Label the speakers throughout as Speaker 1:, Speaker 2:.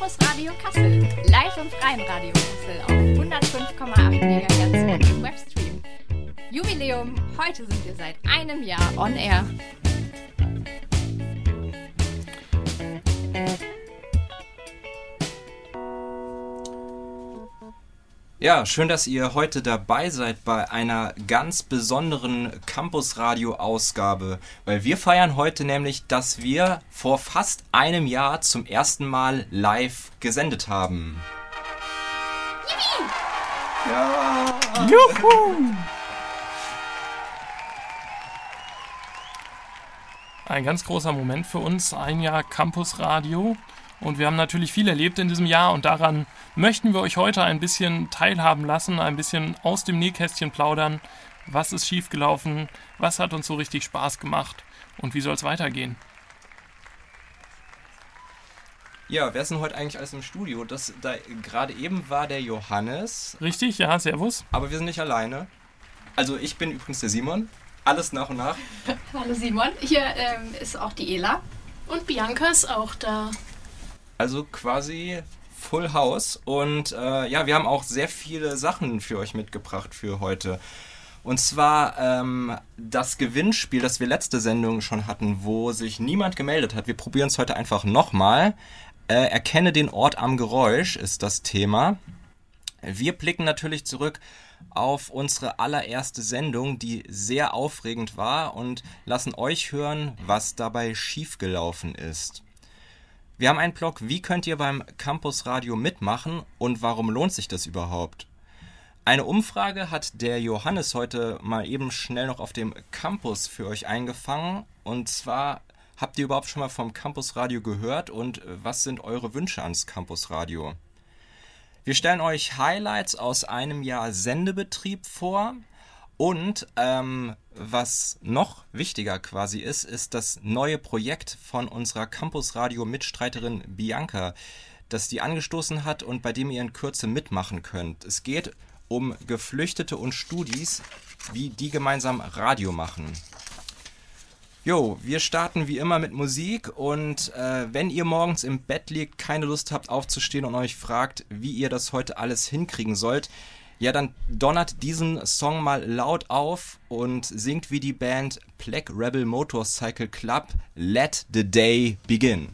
Speaker 1: Campus Radio Kassel. Live im freien Radio Kassel auf 105,8 MHz und im Webstream. Jubiläum, heute sind wir seit einem Jahr on air.
Speaker 2: Ja, schön, dass ihr heute dabei seid bei einer ganz besonderen Campus Radio Ausgabe, weil wir feiern heute nämlich, dass wir vor fast einem Jahr zum ersten Mal live gesendet haben.
Speaker 1: Yippie!
Speaker 2: Ja!
Speaker 3: Juhu! Ein ganz großer Moment für uns, ein Jahr Campus Radio. Und wir haben natürlich viel erlebt in diesem Jahr und daran möchten wir euch heute ein bisschen teilhaben lassen, ein bisschen aus dem Nähkästchen plaudern. Was ist schiefgelaufen? Was hat uns so richtig Spaß gemacht? Und wie soll es weitergehen?
Speaker 2: Ja, wer ist denn heute eigentlich alles im Studio? Das da gerade eben war der Johannes,
Speaker 3: Richtig? Ja, Servus.
Speaker 2: aber wir sind nicht alleine. Also ich bin übrigens der Simon. Alles nach und nach.
Speaker 1: Hallo Simon, hier ähm, ist auch die Ela.
Speaker 4: Und Bianca ist auch da.
Speaker 2: Also quasi Full House. Und äh, ja, wir haben auch sehr viele Sachen für euch mitgebracht für heute. Und zwar ähm, das Gewinnspiel, das wir letzte Sendung schon hatten, wo sich niemand gemeldet hat. Wir probieren es heute einfach nochmal. Äh, erkenne den Ort am Geräusch ist das Thema. Wir blicken natürlich zurück auf unsere allererste Sendung, die sehr aufregend war und lassen euch hören, was dabei schiefgelaufen ist. Wir haben einen Blog, wie könnt ihr beim Campus Radio mitmachen und warum lohnt sich das überhaupt? Eine Umfrage hat der Johannes heute mal eben schnell noch auf dem Campus für euch eingefangen. Und zwar, habt ihr überhaupt schon mal vom Campus Radio gehört und was sind eure Wünsche ans Campus Radio? Wir stellen euch Highlights aus einem Jahr Sendebetrieb vor. Und ähm, was noch wichtiger quasi ist, ist das neue Projekt von unserer Campus Radio Mitstreiterin Bianca, das die angestoßen hat und bei dem ihr in Kürze mitmachen könnt. Es geht um Geflüchtete und Studis, wie die gemeinsam Radio machen. Jo, wir starten wie immer mit Musik und äh, wenn ihr morgens im Bett liegt, keine Lust habt aufzustehen und euch fragt, wie ihr das heute alles hinkriegen sollt, ja, dann donnert diesen Song mal laut auf und singt wie die Band Black Rebel Motorcycle Club Let the Day Begin.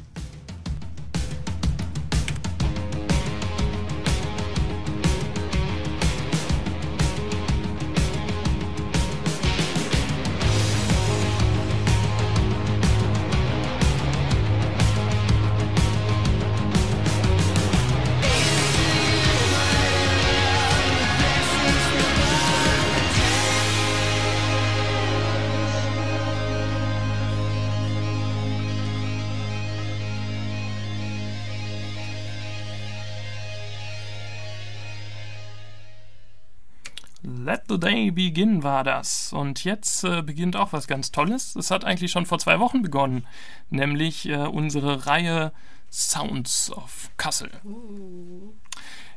Speaker 3: Day Begin war das. Und jetzt äh, beginnt auch was ganz Tolles. Es hat eigentlich schon vor zwei Wochen begonnen, nämlich äh, unsere Reihe Sounds of Kassel.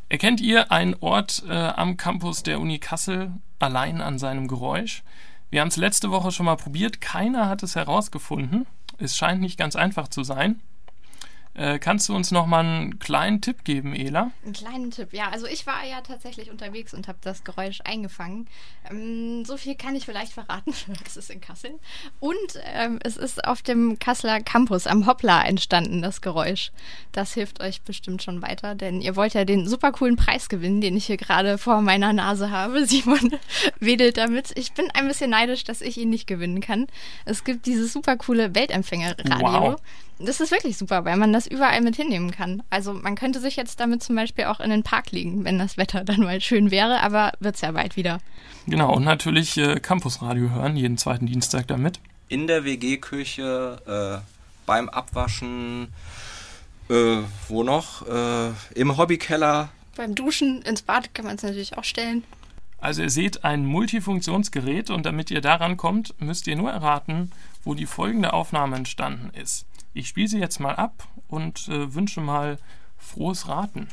Speaker 3: Erkennt ihr einen Ort äh, am Campus der Uni Kassel allein an seinem Geräusch? Wir haben es letzte Woche schon mal probiert, keiner hat es herausgefunden. Es scheint nicht ganz einfach zu sein. Äh, kannst du uns noch mal einen kleinen Tipp geben, Ela?
Speaker 1: Einen kleinen Tipp, ja. Also ich war ja tatsächlich unterwegs und habe das Geräusch eingefangen. Ähm, so viel kann ich vielleicht verraten. Es ist in Kassel. Und ähm, es ist auf dem Kasseler Campus am Hoppla entstanden, das Geräusch. Das hilft euch bestimmt schon weiter, denn ihr wollt ja den super coolen Preis gewinnen, den ich hier gerade vor meiner Nase habe. Simon wedelt damit. Ich bin ein bisschen neidisch, dass ich ihn nicht gewinnen kann. Es gibt dieses super coole Weltempfängerradio.
Speaker 3: Wow.
Speaker 1: Das ist wirklich super, weil man das überall mit hinnehmen kann. Also man könnte sich jetzt damit zum Beispiel auch in den Park legen, wenn das Wetter dann mal schön wäre, aber wird's ja bald wieder.
Speaker 3: Genau, und natürlich äh, Campusradio hören, jeden zweiten Dienstag damit.
Speaker 2: In der WG-Küche, äh, beim Abwaschen, äh, wo noch? Äh, Im Hobbykeller.
Speaker 1: Beim Duschen ins Bad kann man es natürlich auch stellen.
Speaker 3: Also ihr seht ein Multifunktionsgerät und damit ihr daran kommt, müsst ihr nur erraten, wo die folgende Aufnahme entstanden ist. Ich spiele sie jetzt mal ab und äh, wünsche mal frohes Raten.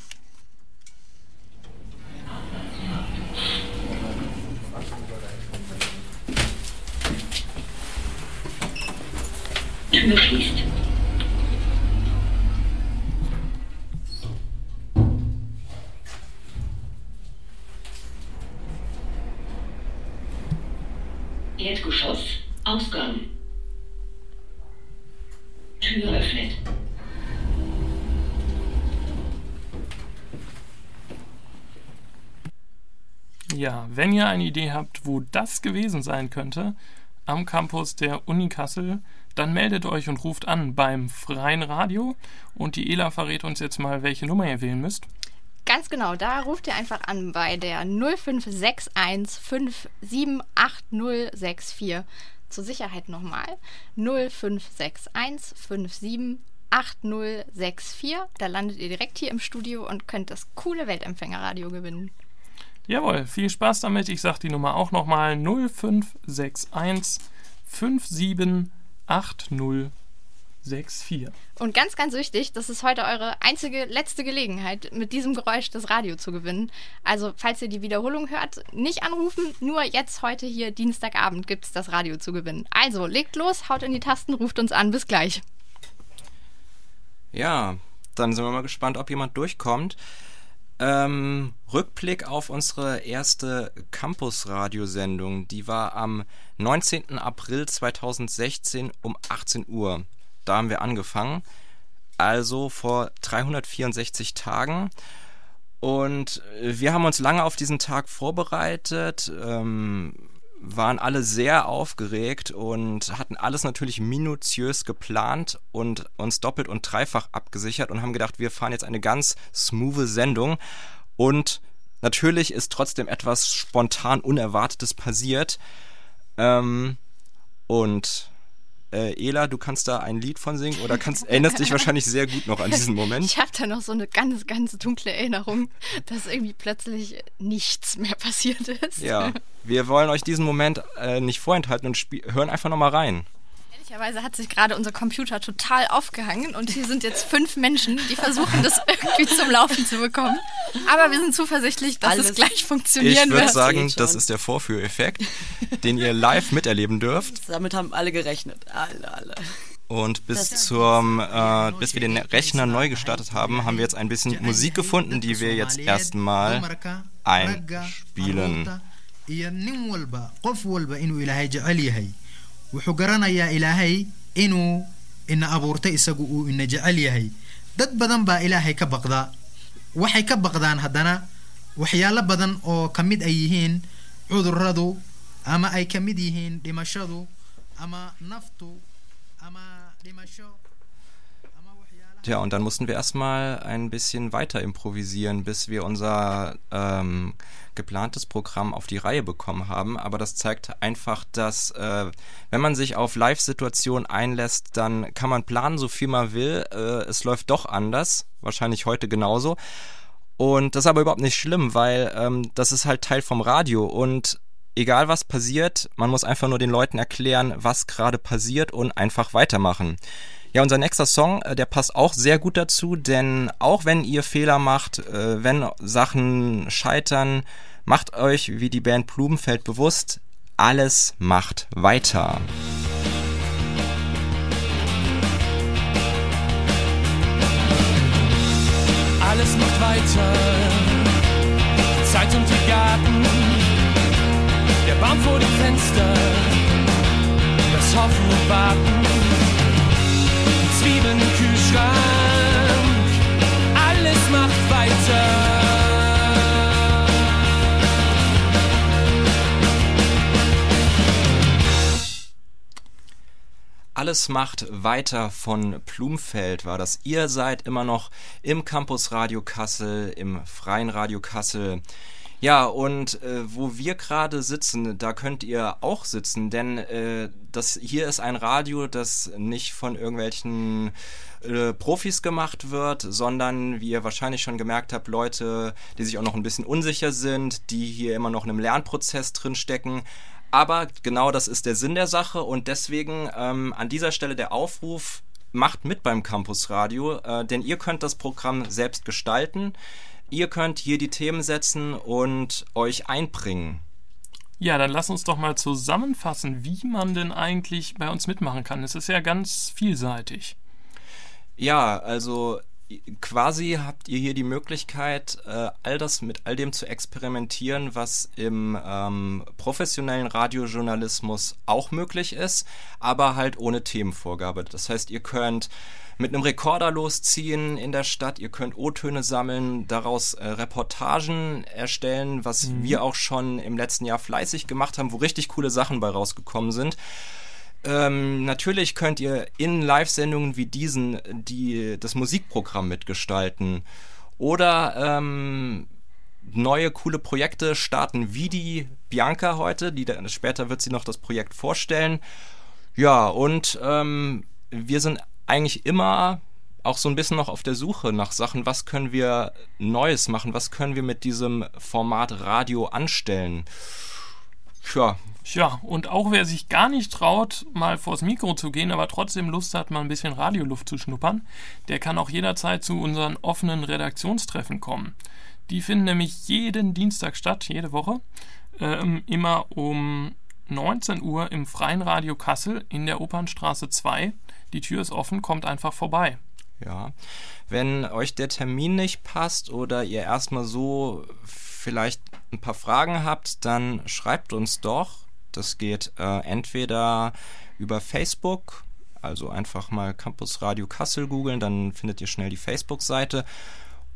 Speaker 5: Erdgeschoss, Ausgang. Tür öffnet.
Speaker 3: Ja, wenn ihr eine Idee habt, wo das gewesen sein könnte, am Campus der Uni Kassel, dann meldet euch und ruft an beim freien Radio. Und die Ela verrät uns jetzt mal, welche Nummer ihr wählen müsst.
Speaker 1: Ganz genau, da ruft ihr einfach an bei der 0561 578064. Zur Sicherheit nochmal 0561 578064. Da landet ihr direkt hier im Studio und könnt das coole Weltempfängerradio gewinnen.
Speaker 3: Jawohl, viel Spaß damit. Ich sage die Nummer auch nochmal 0561 578064.
Speaker 1: Und ganz, ganz wichtig, das ist heute eure einzige letzte Gelegenheit, mit diesem Geräusch das Radio zu gewinnen. Also, falls ihr die Wiederholung hört, nicht anrufen, nur jetzt heute hier Dienstagabend gibt es das Radio zu gewinnen. Also, legt los, haut in die Tasten, ruft uns an, bis gleich.
Speaker 2: Ja, dann sind wir mal gespannt, ob jemand durchkommt. Ähm, Rückblick auf unsere erste Campus-Radiosendung. Die war am 19. April 2016 um 18 Uhr. Da haben wir angefangen. Also vor 364 Tagen. Und wir haben uns lange auf diesen Tag vorbereitet, ähm, waren alle sehr aufgeregt und hatten alles natürlich minutiös geplant und uns doppelt und dreifach abgesichert und haben gedacht, wir fahren jetzt eine ganz smooth Sendung. Und natürlich ist trotzdem etwas spontan Unerwartetes passiert. Ähm, und äh, Ela, du kannst da ein Lied von singen oder kannst, erinnerst dich wahrscheinlich sehr gut noch an diesen Moment.
Speaker 1: Ich habe da noch so eine ganz, ganz dunkle Erinnerung, dass irgendwie plötzlich nichts mehr passiert ist.
Speaker 2: Ja, wir wollen euch diesen Moment äh, nicht vorenthalten und hören einfach nochmal rein.
Speaker 1: Ehrlicherweise hat sich gerade unser Computer total aufgehangen und hier sind jetzt fünf Menschen, die versuchen, das irgendwie zum Laufen zu bekommen. Aber wir sind zuversichtlich, dass
Speaker 6: Alles-
Speaker 1: es gleich funktionieren
Speaker 2: Ich würde
Speaker 1: wird.
Speaker 2: sagen,
Speaker 6: geht schon.
Speaker 2: das ist der Vorführeffekt, den ihr live miterleben dürft.
Speaker 6: Damit haben alle gerechnet. Alle, alle.
Speaker 2: Und bis zum, äh, bis wir den Rechner neu gestartet haben, haben wir jetzt ein bisschen Musik gefunden, die wir jetzt erstmal einspielen.
Speaker 7: Wuxuu garanayaa ilaahay inuu ina abuurtay isagu uu ina jecel yahay. Dad badan baa ilaahay ka baqdaa waxay ka baqdaan haddana waxyaalo badan oo ka mid ay yihiin cudurradu ama ay ka mid yihiin dhimashadu ama naftu ama dhimasho
Speaker 2: Tja, und dann mussten wir erstmal ein bisschen weiter improvisieren, bis wir unser ähm, geplantes Programm auf die Reihe bekommen haben. Aber das zeigt einfach, dass äh, wenn man sich auf Live-Situationen einlässt, dann kann man planen, so viel man will. Äh, es läuft doch anders, wahrscheinlich heute genauso. Und das ist aber überhaupt nicht schlimm, weil ähm, das ist halt Teil vom Radio und egal was passiert, man muss einfach nur den Leuten erklären, was gerade passiert und einfach weitermachen. Ja, unser nächster Song, äh, der passt auch sehr gut dazu, denn auch wenn ihr Fehler macht, äh, wenn Sachen scheitern, macht euch wie die Band Blumenfeld bewusst, alles macht weiter.
Speaker 8: Alles macht weiter. Zeit und die Garten. Der Baum vor dem Fenster. Das Hoffen und Warten. Zwiebeln Kühlschrank. Alles macht weiter.
Speaker 2: Alles macht weiter von Blumfeld war das. Ihr seid immer noch im Campus Radio Kassel, im Freien Radio Kassel. Ja, und äh, wo wir gerade sitzen, da könnt ihr auch sitzen, denn äh, das hier ist ein Radio, das nicht von irgendwelchen äh, Profis gemacht wird, sondern wie ihr wahrscheinlich schon gemerkt habt, Leute, die sich auch noch ein bisschen unsicher sind, die hier immer noch in einem Lernprozess drin stecken. Aber genau das ist der Sinn der Sache und deswegen ähm, an dieser Stelle der Aufruf, macht mit beim Campus Radio, äh, denn ihr könnt das Programm selbst gestalten. Ihr könnt hier die Themen setzen und euch einbringen.
Speaker 3: Ja, dann lass uns doch mal zusammenfassen, wie man denn eigentlich bei uns mitmachen kann. Es ist ja ganz vielseitig.
Speaker 2: Ja, also quasi habt ihr hier die Möglichkeit, äh, all das mit all dem zu experimentieren, was im ähm, professionellen Radiojournalismus auch möglich ist, aber halt ohne Themenvorgabe. Das heißt, ihr könnt mit einem Rekorder losziehen in der Stadt, ihr könnt O-Töne sammeln, daraus äh, Reportagen erstellen, was wir auch schon im letzten Jahr fleißig gemacht haben, wo richtig coole Sachen bei rausgekommen sind. Ähm, natürlich könnt ihr in Live-Sendungen wie diesen die, das Musikprogramm mitgestalten. Oder ähm, neue coole Projekte starten, wie die Bianca heute. Die, später wird sie noch das Projekt vorstellen. Ja, und ähm, wir sind eigentlich immer auch so ein bisschen noch auf der Suche nach Sachen, was können wir Neues machen, was können wir mit diesem Format Radio anstellen. Ja,
Speaker 3: Ja, und auch wer sich gar nicht traut, mal vors Mikro zu gehen, aber trotzdem Lust hat, mal ein bisschen Radioluft zu schnuppern, der kann auch jederzeit zu unseren offenen Redaktionstreffen kommen. Die finden nämlich jeden Dienstag statt, jede Woche, ähm, immer um 19 Uhr im Freien Radio Kassel in der Opernstraße 2. Die Tür ist offen, kommt einfach vorbei.
Speaker 2: Ja, wenn euch der Termin nicht passt oder ihr erstmal so vielleicht ein paar Fragen habt, dann schreibt uns doch. Das geht äh, entweder über Facebook, also einfach mal Campus Radio Kassel googeln, dann findet ihr schnell die Facebook-Seite.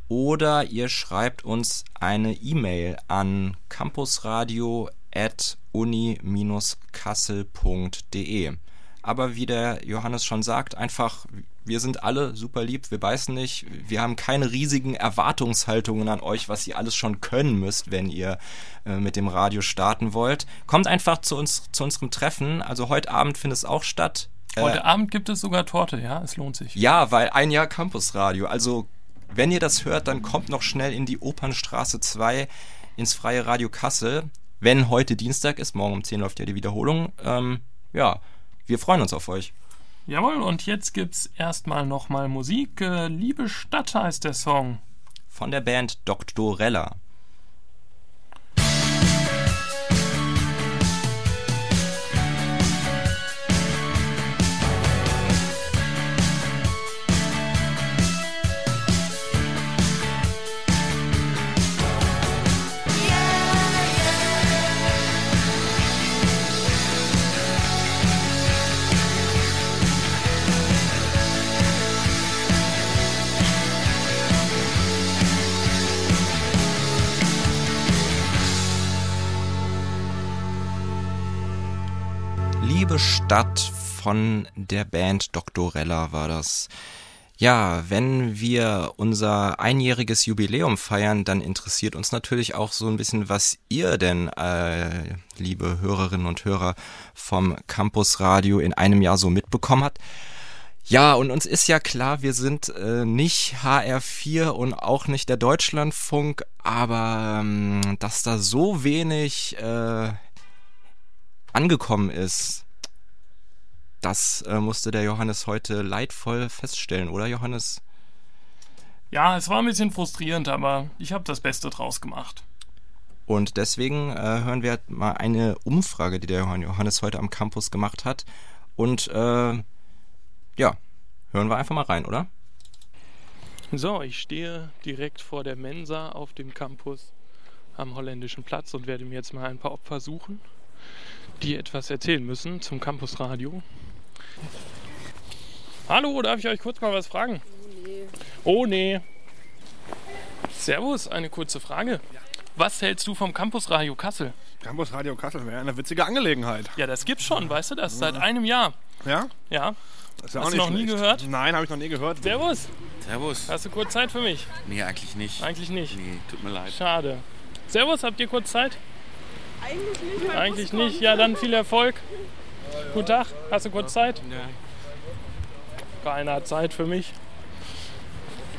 Speaker 2: Oder ihr schreibt uns eine E-Mail an campusradio.uni-kassel.de. Aber wie der Johannes schon sagt, einfach, wir sind alle super lieb, wir beißen nicht, wir haben keine riesigen Erwartungshaltungen an euch, was ihr alles schon können müsst, wenn ihr äh, mit dem Radio starten wollt. Kommt einfach zu uns, zu unserem Treffen. Also heute Abend findet es auch statt.
Speaker 3: Heute
Speaker 2: Äh,
Speaker 3: Abend gibt es sogar Torte, ja, es lohnt sich.
Speaker 2: ja, weil ein Jahr Campusradio. Also, wenn ihr das hört, dann kommt noch schnell in die Opernstraße 2 ins Freie Radio Kassel. Wenn heute Dienstag ist, morgen um 10 läuft ja die Wiederholung. Ähm, ja, wir freuen uns auf euch.
Speaker 3: Jawohl, und jetzt gibt's erstmal nochmal Musik. Äh, Liebe Stadt heißt der Song.
Speaker 2: Von der Band Doktorella. Stadt von der Band Doktorella war das. Ja, wenn wir unser einjähriges Jubiläum feiern, dann interessiert uns natürlich auch so ein bisschen, was ihr denn, äh, liebe Hörerinnen und Hörer vom Campus Radio in einem Jahr so mitbekommen habt. Ja, und uns ist ja klar, wir sind äh, nicht HR4 und auch nicht der Deutschlandfunk, aber ähm, dass da so wenig äh, angekommen ist, das äh, musste der Johannes heute leidvoll feststellen, oder Johannes?
Speaker 3: Ja, es war ein bisschen frustrierend, aber ich habe das Beste draus gemacht.
Speaker 2: Und deswegen äh, hören wir mal eine Umfrage, die der Johannes heute am Campus gemacht hat. Und äh, ja, hören wir einfach mal rein, oder?
Speaker 3: So, ich stehe direkt vor der Mensa auf dem Campus am holländischen Platz und werde mir jetzt mal ein paar Opfer suchen, die etwas erzählen müssen zum Campusradio. Hallo, darf ich euch kurz mal was fragen? Oh nee. Servus, eine kurze Frage. Was hältst du vom Campusradio Kassel?
Speaker 9: Campus Radio Kassel wäre eine witzige Angelegenheit.
Speaker 3: Ja, das gibt's schon, weißt du das? Seit einem Jahr.
Speaker 9: Ja?
Speaker 3: Ja.
Speaker 9: Das ist ja
Speaker 3: Hast
Speaker 9: auch
Speaker 3: du
Speaker 9: nicht
Speaker 3: noch nie gehört?
Speaker 9: Nein, habe ich noch nie gehört.
Speaker 3: Servus,
Speaker 10: Servus.
Speaker 3: hast du kurz Zeit für mich?
Speaker 10: Nee, eigentlich nicht.
Speaker 3: Eigentlich nicht.
Speaker 10: Nee, tut mir leid.
Speaker 3: Schade. Servus, habt ihr kurz Zeit? Eigentlich nicht. Eigentlich nicht. Ja, dann viel Erfolg. Guten Tag. Hast du kurz Zeit?
Speaker 10: Ja.
Speaker 3: Keiner hat Zeit für mich.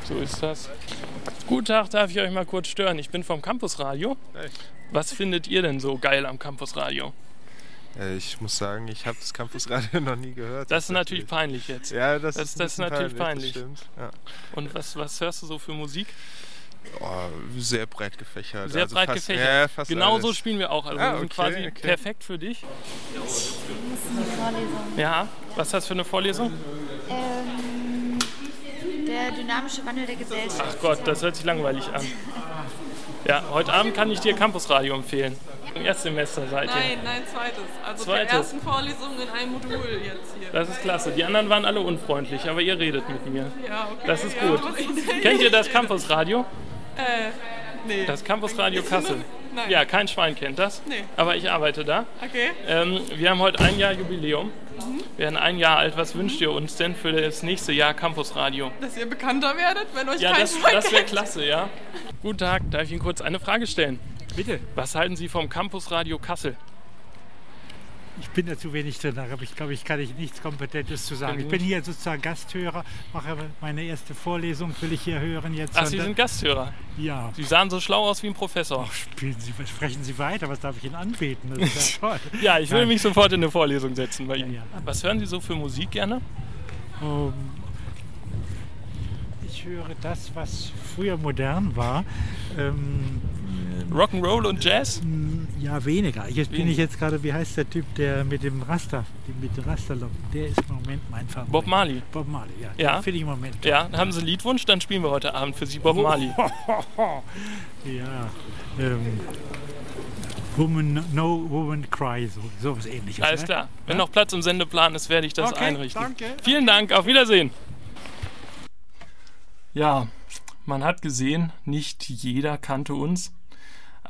Speaker 3: So ist das. Guten Tag, darf ich euch mal kurz stören? Ich bin vom Campusradio. Was findet ihr denn so geil am Campusradio?
Speaker 11: Äh, Ich muss sagen, ich habe das Campusradio noch nie gehört.
Speaker 3: Das ist natürlich peinlich jetzt.
Speaker 11: Ja, das,
Speaker 3: Das-
Speaker 11: ist,
Speaker 3: das ist natürlich peinlich.
Speaker 11: Das stimmt. Ja.
Speaker 3: Und was, was hörst du so für Musik?
Speaker 11: Oh, sehr breit gefächert.
Speaker 3: Sehr
Speaker 11: also
Speaker 3: breit
Speaker 11: fast,
Speaker 3: gefächert.
Speaker 11: Ja, fast
Speaker 3: Genau so
Speaker 11: alles.
Speaker 3: spielen wir auch. Also
Speaker 11: Ah,
Speaker 3: wir sind
Speaker 11: okay,
Speaker 3: quasi
Speaker 11: okay.
Speaker 3: perfekt für dich. Ja, was ist das für eine Vorlesung?
Speaker 12: Ähm, der der dynamische Wandel der Gesellschaft.
Speaker 3: Ach Gott, das hört sich langweilig an. Ja, heute Abend kann ich dir Campusradio empfehlen. Im Erstsemester seid ihr.
Speaker 13: Nein, nein, zweites. Also
Speaker 3: Zweites.
Speaker 13: der ersten Vorlesung in einem Modul jetzt hier.
Speaker 3: Das ist klasse. Die anderen waren alle unfreundlich, aber ihr redet mit mir.
Speaker 13: Ja, okay.
Speaker 3: Das ist
Speaker 13: Ja,
Speaker 3: gut.
Speaker 13: ich-
Speaker 3: Kennt ihr das Campusradio?
Speaker 13: Äh, nee.
Speaker 3: Das Campusradio Kassel.
Speaker 13: Nein.
Speaker 3: Ja, kein Schwein kennt das.
Speaker 13: Nee.
Speaker 3: Aber ich arbeite da.
Speaker 13: Okay.
Speaker 3: Ähm, wir haben heute ein Jahr Jubiläum.
Speaker 13: Mhm.
Speaker 3: Wir werden ein Jahr alt. Was wünscht ihr uns denn für das nächste Jahr Campusradio?
Speaker 13: Dass ihr bekannter werdet, wenn euch
Speaker 3: Ja,
Speaker 13: kein
Speaker 3: das,
Speaker 13: Schwein
Speaker 3: das wäre
Speaker 13: kennt.
Speaker 3: klasse, ja. Guten Tag, darf ich Ihnen kurz eine Frage stellen?
Speaker 14: Bitte.
Speaker 3: Was halten Sie vom Campusradio Kassel?
Speaker 14: Ich bin da zu wenig drin, aber ich glaube, ich kann ich nichts Kompetentes zu sagen. Ich bin hier sozusagen Gasthörer, mache meine erste Vorlesung, will ich hier hören jetzt.
Speaker 3: Ach, Sie sind Gasthörer?
Speaker 14: Ja.
Speaker 3: Sie sahen so schlau aus wie ein Professor.
Speaker 14: Spielen Sie, sprechen Sie weiter, was darf ich Ihnen anbieten? Das ist ja toll.
Speaker 3: Ja, ich will mich sofort in eine Vorlesung setzen bei Ihnen. Was hören Sie so für Musik gerne?
Speaker 14: Ähm, ich höre das, was früher modern war. Ähm,
Speaker 3: Rock'n'Roll und Jazz?
Speaker 14: Ja, weniger. Jetzt bin ich jetzt gerade, wie heißt der Typ, der mit dem Raster, mit dem Rasterlocken, der ist im Moment mein Favorit.
Speaker 3: Bob Marley.
Speaker 14: Bob Marley, ja.
Speaker 3: Ja.
Speaker 14: Finde ich im Moment toll.
Speaker 3: Ja, haben Sie einen Liedwunsch? Dann spielen wir heute Abend für Sie Bob Marley.
Speaker 14: ja. Ähm, Woman, No Woman Cry, so, sowas ähnliches.
Speaker 3: Alles
Speaker 14: ne?
Speaker 3: klar. Wenn
Speaker 14: Ja?
Speaker 3: noch Platz im Sendeplan ist, werde ich das
Speaker 14: Okay,
Speaker 3: einrichten.
Speaker 14: danke.
Speaker 3: Vielen Dank, auf Wiedersehen. Ja, man hat gesehen, nicht jeder kannte uns.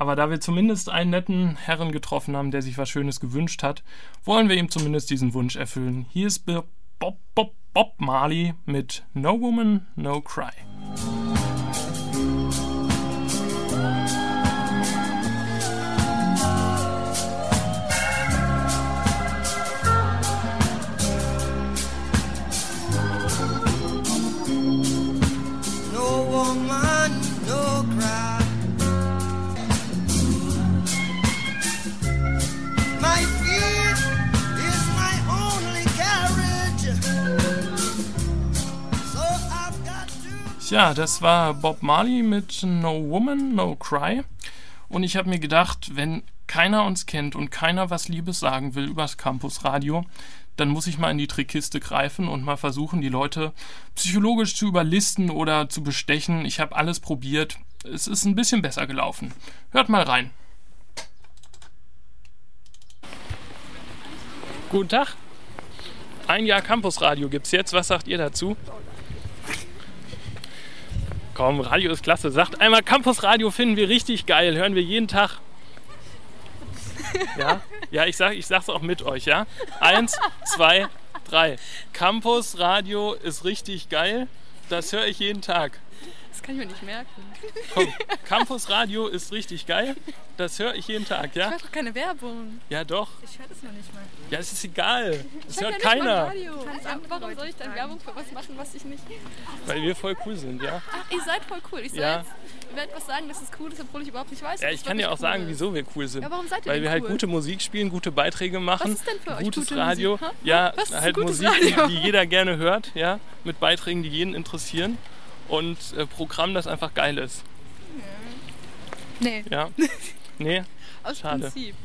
Speaker 3: Aber da wir zumindest einen netten Herren getroffen haben, der sich was Schönes gewünscht hat, wollen wir ihm zumindest diesen Wunsch erfüllen. Hier ist Bob, Bob, Bob, Marley mit No Woman, No Cry. Tja, das war Bob Marley mit No Woman, No Cry. Und ich habe mir gedacht, wenn keiner uns kennt und keiner was Liebes sagen will übers Campusradio, dann muss ich mal in die Trickkiste greifen und mal versuchen, die Leute psychologisch zu überlisten oder zu bestechen. Ich habe alles probiert. Es ist ein bisschen besser gelaufen. Hört mal rein. Guten Tag. Ein Jahr Campusradio gibt's jetzt. Was sagt ihr dazu? Komm, Radio ist klasse. Sagt einmal, Campusradio finden wir richtig geil. Hören wir jeden Tag. Ja, ja ich, sag, ich sag's auch mit euch, ja? Eins, zwei, drei. Campusradio ist richtig geil. Das höre ich jeden Tag.
Speaker 13: Das kann ich mir nicht merken.
Speaker 3: Komm, Campusradio ist richtig geil. Das höre ich jeden Tag,
Speaker 13: Ich
Speaker 3: ja?
Speaker 13: höre doch keine Werbung.
Speaker 3: Ja, doch.
Speaker 13: Ich höre das noch nicht mal.
Speaker 3: Ja, es ist egal. Das
Speaker 13: Ich
Speaker 3: hört
Speaker 13: ja
Speaker 3: keiner.
Speaker 13: Radio. Warum soll ich dann Werbung für was machen, was ich nicht...
Speaker 3: Weil wir voll cool sind, ja?
Speaker 13: Ach, ihr seid voll cool. Ich soll
Speaker 3: Ja.
Speaker 13: jetzt, ihr werdet was sagen, dass es cool ist, obwohl ich überhaupt nicht weiß,
Speaker 3: Ja, ich
Speaker 13: es
Speaker 3: kann dir auch
Speaker 13: cool
Speaker 3: sagen,
Speaker 13: ist.
Speaker 3: wieso wir cool sind.
Speaker 13: Ja, warum seid ihr
Speaker 3: Weil
Speaker 13: denn
Speaker 3: wir halt
Speaker 13: cool?
Speaker 3: gute Musik spielen, gute Beiträge machen.
Speaker 13: ist denn für euch
Speaker 3: gutes
Speaker 13: gute
Speaker 3: Radio.
Speaker 13: Musik?
Speaker 3: Ja,
Speaker 13: Was ist
Speaker 3: halt
Speaker 13: gutes
Speaker 3: Musik, die,
Speaker 13: Radio?
Speaker 3: die jeder gerne hört, ja, mit Beiträgen, die jeden interessieren. Und äh, Programm, das einfach geil ist.
Speaker 13: Nee.
Speaker 3: Ja. Nee.
Speaker 13: Aus
Speaker 3: Schade.
Speaker 13: Prinzip.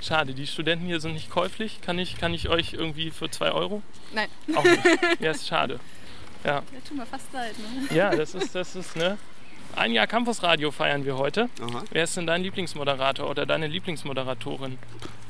Speaker 3: Schade, die Studenten hier sind nicht käuflich. Kann ich, kann ich euch irgendwie für 2 Euro?
Speaker 13: Nein.
Speaker 3: Auch nicht. Ja, ist schade. Ja.
Speaker 13: Ja, tut mir fast leid, ne?
Speaker 3: Ja, das ist, das ist, ne? Ein Jahr Campusradio feiern wir heute.
Speaker 15: Aha.
Speaker 3: Wer ist denn dein Lieblingsmoderator oder deine Lieblingsmoderatorin?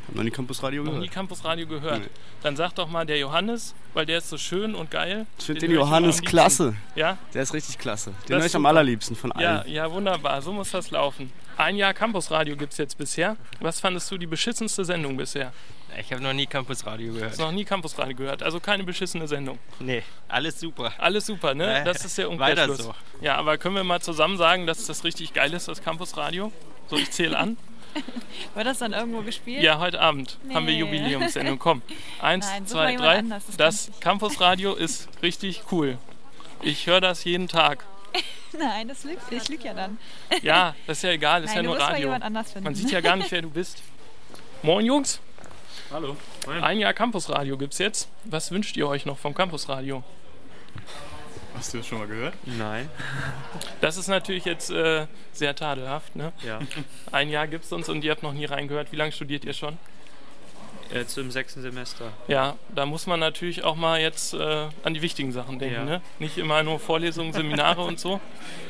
Speaker 15: Hab noch nie Campusradio
Speaker 3: Noch nie
Speaker 15: gehört.
Speaker 3: Campusradio gehört.
Speaker 15: Nee.
Speaker 3: Dann sag doch mal der Johannes, weil der ist so schön und geil.
Speaker 15: Ich finde den
Speaker 3: immer
Speaker 15: Johannes klasse.
Speaker 3: Ja?
Speaker 15: Der ist richtig klasse. Den höre
Speaker 3: ist
Speaker 15: ich am allerliebsten von
Speaker 3: Ja,
Speaker 15: allen.
Speaker 3: ja, wunderbar. So muss das laufen. Ein Jahr Campusradio gibt es jetzt bisher. Was fandest du die beschissenste Sendung bisher?
Speaker 16: Ich habe noch nie Campusradio gehört.
Speaker 3: Hast noch nie Campusradio gehört, also keine beschissene Sendung.
Speaker 16: Nee, alles super.
Speaker 3: Alles super, ne?
Speaker 16: Äh,
Speaker 3: Das ist der
Speaker 16: weiter
Speaker 3: Umkehrschluss.
Speaker 16: so.
Speaker 3: Ja, aber können wir mal zusammen sagen, dass das richtig geil ist, das Campusradio? So, ich zähle an.
Speaker 17: Wird das dann irgendwo gespielt?
Speaker 3: Ja, heute Abend haben wir
Speaker 17: Nee.
Speaker 3: Jubiläumssendung. Komm, eins,
Speaker 17: Nein,
Speaker 3: zwei, drei.
Speaker 17: anders, das
Speaker 3: Das Campusradio ist richtig cool. Ich höre das jeden Tag.
Speaker 17: Nein, das lügt. Ich lüge ja dann.
Speaker 3: Ja, das ist ja egal, das ist
Speaker 17: Nein,
Speaker 3: ja
Speaker 17: du
Speaker 3: nur
Speaker 17: musst mal
Speaker 3: Radio.
Speaker 17: jemand anders finden.
Speaker 3: Man sieht ja gar nicht, wer du bist. Moin Jungs.
Speaker 9: Hallo.
Speaker 3: Ein Jahr Campusradio gibt's jetzt. Was wünscht ihr euch noch vom Campusradio?
Speaker 9: Hast du das schon mal gehört?
Speaker 16: Nein.
Speaker 3: Das ist natürlich jetzt äh, sehr tadelhaft, ne?
Speaker 16: Ja.
Speaker 3: Ein Jahr gibt's uns und ihr habt noch nie reingehört. Wie lange studiert ihr schon?
Speaker 12: Jetzt im sechsten Semester.
Speaker 3: Ja, da muss man natürlich auch mal jetzt äh, an die wichtigen Sachen denken.
Speaker 12: Ja.
Speaker 3: Ne? Nicht immer nur Vorlesungen, Seminare und so.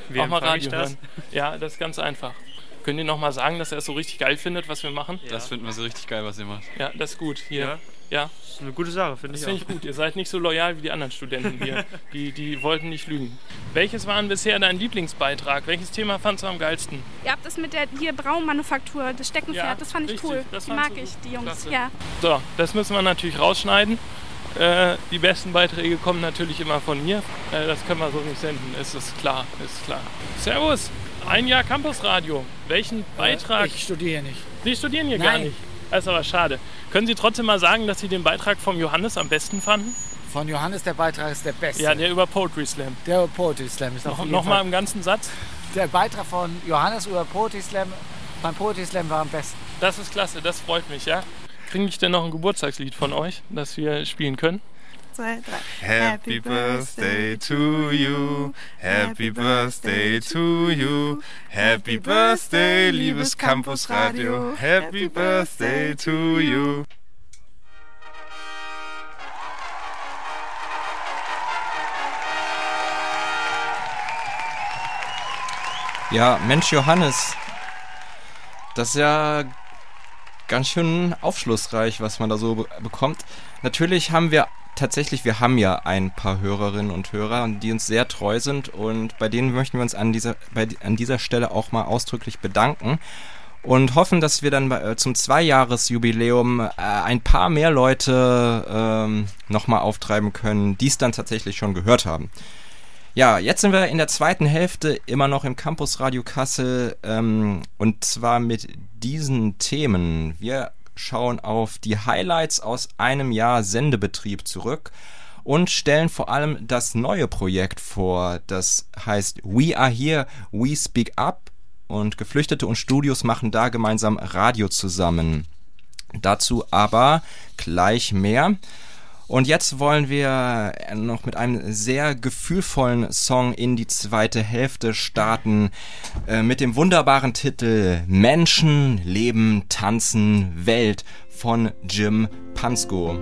Speaker 12: Wie
Speaker 3: auch mal Radio
Speaker 12: das?
Speaker 3: hören. Ja, das ist ganz einfach. Könnt ihr noch mal sagen, dass er es so richtig geil findet, was wir machen?
Speaker 9: Das finden wir so richtig geil, was ihr macht.
Speaker 3: Ja, das ist gut. Hier.
Speaker 12: Ja?
Speaker 3: Ja.
Speaker 12: Das ist eine gute Sache, finde
Speaker 3: Das
Speaker 12: ich
Speaker 3: finde ich gut. Ihr seid nicht so loyal wie die anderen Studenten hier. Die, die wollten nicht lügen. Welches war denn bisher dein Lieblingsbeitrag? Welches Thema fandst du am geilsten?
Speaker 18: Ihr habt das mit der hier Braunmanufaktur, das Steckenpferd,
Speaker 3: Ja,
Speaker 18: das fand ich
Speaker 3: richtig,
Speaker 18: cool.
Speaker 3: das
Speaker 18: die mag ich, die Jungs.
Speaker 3: Klasse.
Speaker 18: Ja.
Speaker 3: So, das müssen wir natürlich rausschneiden. Äh, die besten Beiträge kommen natürlich immer von mir. Äh, das können wir so nicht senden, ist es klar, ist klar. Servus, ein Jahr Campusradio. Welchen Beitrag?
Speaker 19: Ich studiere nicht.
Speaker 3: Sie studieren hier gar
Speaker 19: Nein.
Speaker 3: nicht. Das ist aber schade. Können Sie trotzdem mal sagen, dass Sie den Beitrag vom Johannes am besten fanden?
Speaker 19: Von Johannes der Beitrag ist der beste.
Speaker 3: Ja, der über Poetry Slam.
Speaker 19: Der Poetry Slam ist
Speaker 3: Noch, noch mal im ganzen Satz.
Speaker 19: Der Beitrag von Johannes über Poetry Slam beim Poetry Slam war am besten.
Speaker 3: Das ist klasse, das freut mich, ja. Kriege ich denn noch ein Geburtstagslied von euch, das wir spielen können?
Speaker 18: Zwei, drei.
Speaker 11: Happy birthday to you, happy birthday to you, happy birthday, liebes Campusradio, happy birthday to you.
Speaker 2: Ja, Mensch Johannes, das ist ja ganz schön aufschlussreich, was man da so be bekommt. Natürlich haben wir tatsächlich, wir haben ja ein paar Hörerinnen und Hörer, die uns sehr treu sind und bei denen möchten wir uns an dieser, bei, an dieser Stelle auch mal ausdrücklich bedanken und hoffen, dass wir dann bei, äh, zum Zweijahresjubiläum äh, ein paar mehr Leute ähm, nochmal auftreiben können, die es dann tatsächlich schon gehört haben. Ja, jetzt sind wir in der zweiten Hälfte immer noch im Campus Radio Kassel ähm, und zwar mit diesen Themen. Wir schauen auf die Highlights aus einem Jahr Sendebetrieb zurück und stellen vor allem das neue Projekt vor, das heißt We Are Here, We Speak Up und Geflüchtete und Studios machen da gemeinsam Radio zusammen. Dazu aber gleich mehr. Und jetzt wollen wir noch mit einem sehr gefühlvollen Song in die zweite Hälfte starten. Äh, mit dem wunderbaren Titel Menschen, Leben, Tanzen, Welt von Jim Pansko.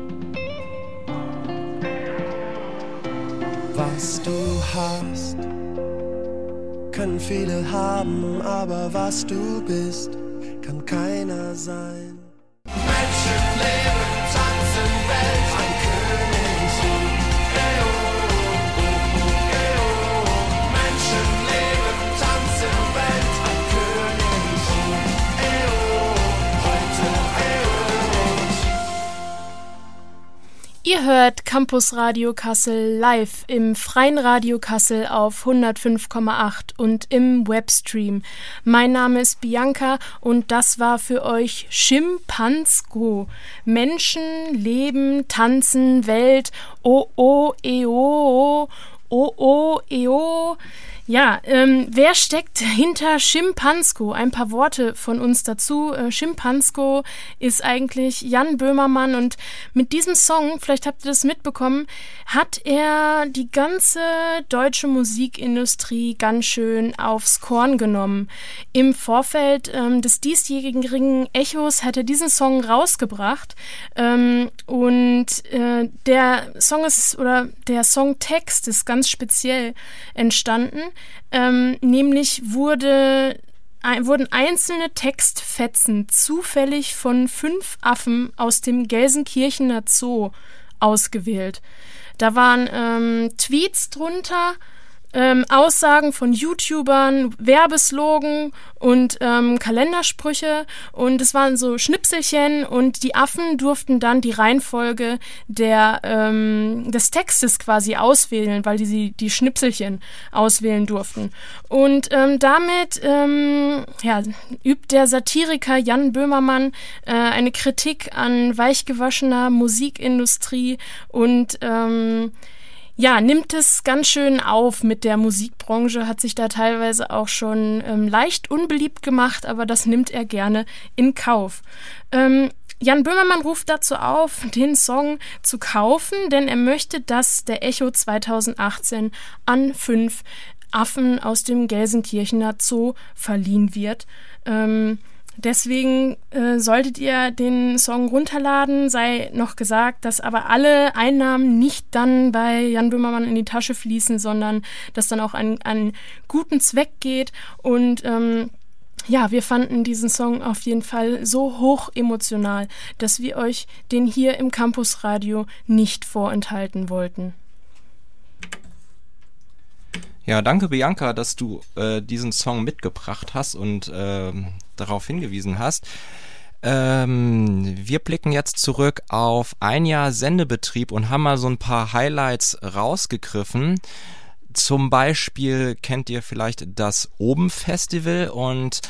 Speaker 20: Was du hast, können viele haben, aber was du bist, kann keiner sein.
Speaker 4: Ihr hört Campus Radio Kassel live im freien Radio Kassel auf 105,8 und im Webstream. Mein Name ist Bianca und das war für euch Schimpansko. Menschen, Leben, Tanzen, Welt, oh oh, eo, oh oh, eo. Ja, ähm, wer steckt hinter Schimpansko? Ein paar Worte von uns dazu. Äh, Schimpansko ist eigentlich Jan Böhmermann und mit diesem Song, vielleicht habt ihr das mitbekommen, hat er die ganze deutsche Musikindustrie ganz schön aufs Korn genommen. Im Vorfeld ähm, des diesjährigen Echos hat er diesen Song rausgebracht ähm, und äh, der Song ist oder der Songtext ist ganz speziell entstanden. Ähm, nämlich wurde, ein, wurden einzelne Textfetzen zufällig von fünf Affen aus dem Gelsenkirchener Zoo ausgewählt. Da waren ähm, Tweets drunter, ähm, Aussagen von YouTubern, Werbeslogan und ähm, Kalendersprüche und es waren so Schnipselchen und die Affen durften dann die Reihenfolge der, ähm, des Textes quasi auswählen, weil die sie die Schnipselchen auswählen durften. Und ähm, damit ähm, ja, übt der Satiriker Jan Böhmermann äh, eine Kritik an weichgewaschener Musikindustrie und ähm, ja, nimmt es ganz schön auf mit der Musikbranche, hat sich da teilweise auch schon ähm, leicht unbeliebt gemacht, aber das nimmt er gerne in Kauf. Ähm, Jan Böhmermann ruft dazu auf, den Song zu kaufen, denn er möchte, dass der Echo 2018 an fünf Affen aus dem Gelsenkirchener Zoo verliehen wird. Ähm, Deswegen äh, solltet ihr den Song runterladen. Sei noch gesagt, dass aber alle Einnahmen nicht dann bei Jan Böhmermann in die Tasche fließen, sondern dass dann auch an einen guten Zweck geht. Und ähm, ja, wir fanden diesen Song auf jeden Fall so hoch emotional, dass wir euch den hier im Campusradio nicht vorenthalten wollten.
Speaker 2: Ja, danke Bianca, dass du äh, diesen Song mitgebracht hast und äh, darauf hingewiesen hast. Ähm, wir blicken jetzt zurück auf ein Jahr Sendebetrieb und haben mal so ein paar Highlights rausgegriffen. Zum Beispiel kennt ihr vielleicht das Oben Festival und